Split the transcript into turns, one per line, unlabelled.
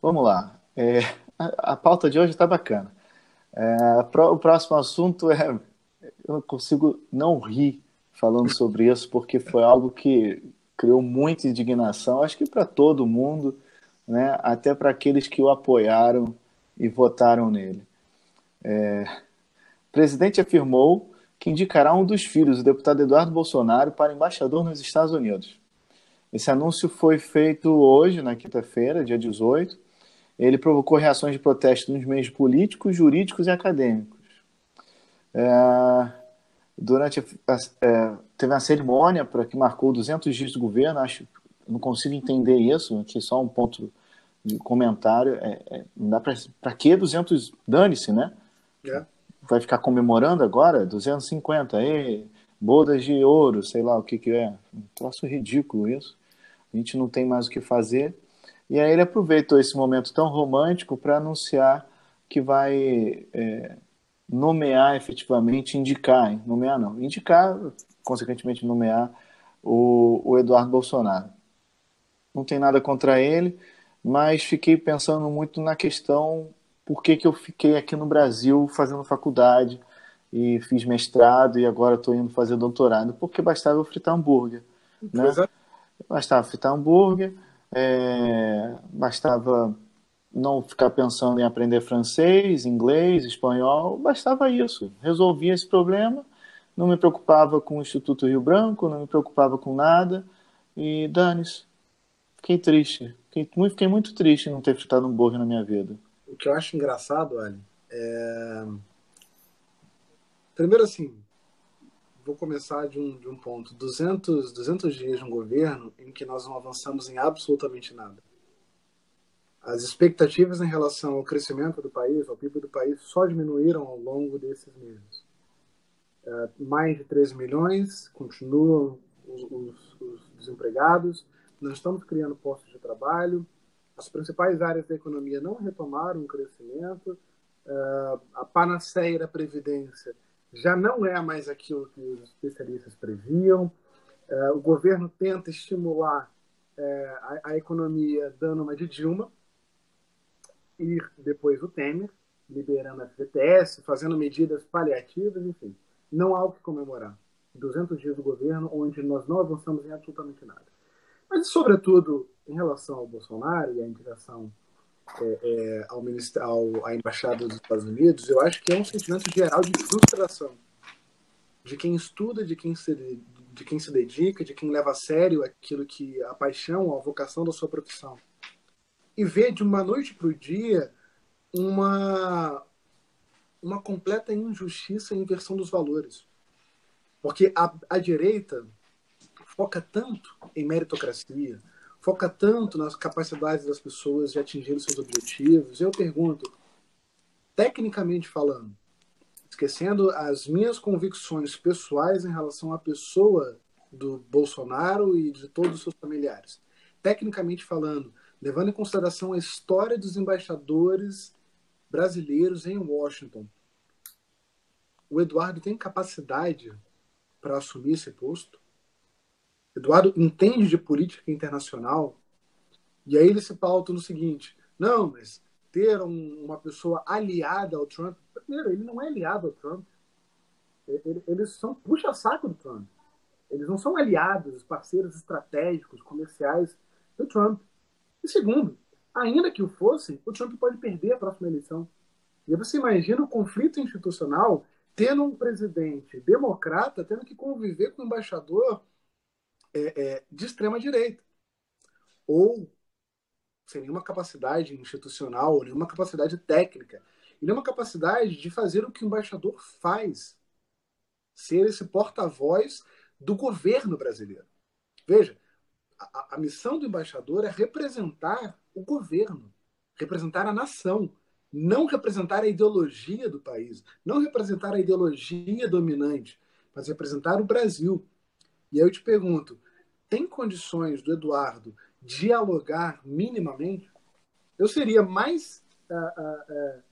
Vamos lá. É, a, a, pauta de hoje está bacana. É, pro, o próximo assunto é. Eu não consigo não rir falando sobre isso, porque foi algo que criou muita indignação, acho que para todo mundo, né? até para aqueles que o apoiaram e votaram nele. É, o presidente afirmou que indicará um dos filhos, o deputado Eduardo Bolsonaro, para embaixador nos Estados Unidos. Esse anúncio foi feito hoje, na quinta-feira, dia 18. Ele provocou reações de protesto nos meios políticos, jurídicos e acadêmicos. É, durante a, é, teve uma cerimônia para que marcou 200 dias do governo. Acho, não consigo entender isso. Aqui só um ponto de comentário. É, é, não dá para que 200? Dane-se, né? É. Vai ficar comemorando agora 250 aí, bodas de ouro, sei lá o que que é. Um troço ridículo isso. A gente não tem mais o que fazer. E aí ele aproveitou esse momento tão romântico para anunciar que vai é, nomear efetivamente, indicar, nomear não, indicar, consequentemente nomear o, o Eduardo Bolsonaro. Não tem nada contra ele, mas fiquei pensando muito na questão por que, que eu fiquei aqui no Brasil fazendo faculdade e fiz mestrado e agora estou indo fazer doutorado, porque bastava eu fritar hambúrguer. Né? É. Bastava fritar hambúrguer, é, bastava não ficar pensando em aprender francês, inglês, espanhol, bastava isso. Resolvia esse problema, não me preocupava com o Instituto Rio Branco, não me preocupava com nada e dane-se. Fiquei triste. Fiquei fiquei muito triste em não ter fritado um hambúrguer na minha vida.
O que eu acho engraçado, Ali, é... Primeiro assim, vou começar de um, de um ponto. 200, 200 dias de um governo em que nós não avançamos em absolutamente nada as expectativas em relação ao crescimento do país, ao PIB do país, só diminuíram ao longo desses meses. É, mais de 13 milhões, continuam os, os, os, desempregados, não estamos criando postos de trabalho, as principais áreas da economia não retomaram o crescimento, é, a panaceia da Previdência já não é mais aquilo que os especialistas previam, é, o governo tenta estimular a, a economia dando uma de Dilma, e depois o Temer, liberando a FGTS, fazendo medidas paliativas, enfim. Não há o que comemorar. 200 dias do governo onde nós não avançamos em absolutamente nada. Mas, sobretudo, em relação ao Bolsonaro e à indicação é, é, ao, ao, à Embaixada dos Estados Unidos, eu acho que é um sentimento geral de frustração de quem estuda, de quem se, de quem se dedica, de quem leva a sério aquilo que a paixão, a vocação da sua profissão e ver de uma noite para o dia uma, uma completa injustiça e inversão dos valores. Porque a, a direita foca tanto em meritocracia, foca tanto nas capacidades das pessoas de atingir seus objetivos. Eu pergunto, tecnicamente falando, esquecendo as minhas convicções pessoais em relação à pessoa do Bolsonaro e de todos os seus familiares, tecnicamente falando, levando em consideração a história dos embaixadores brasileiros em Washington, o Eduardo tem capacidade para assumir esse posto? Eduardo entende de política internacional? E aí ele se pauta no seguinte: não, mas ter um, uma pessoa aliada ao Trump. Primeiro, ele não é aliado ao Trump. Eles são puxa-saco do Trump. Eles não são aliados, parceiros estratégicos, comerciais do Trump. E segundo, ainda que o fosse, o Trump pode perder a próxima eleição. E você imagina o conflito institucional tendo um presidente democrata tendo que conviver com um embaixador é, é, de extrema direita. Ou sem nenhuma capacidade institucional, nenhuma capacidade técnica, e nenhuma capacidade de fazer o que o embaixador faz. Ser esse porta-voz do governo brasileiro. Veja, a, a missão do embaixador é representar o governo, representar a nação, não representar a ideologia do país, não representar a ideologia dominante, mas representar o Brasil. E aí eu te pergunto, tem condições do Eduardo dialogar minimamente? Eu seria mais uh, uh, uh,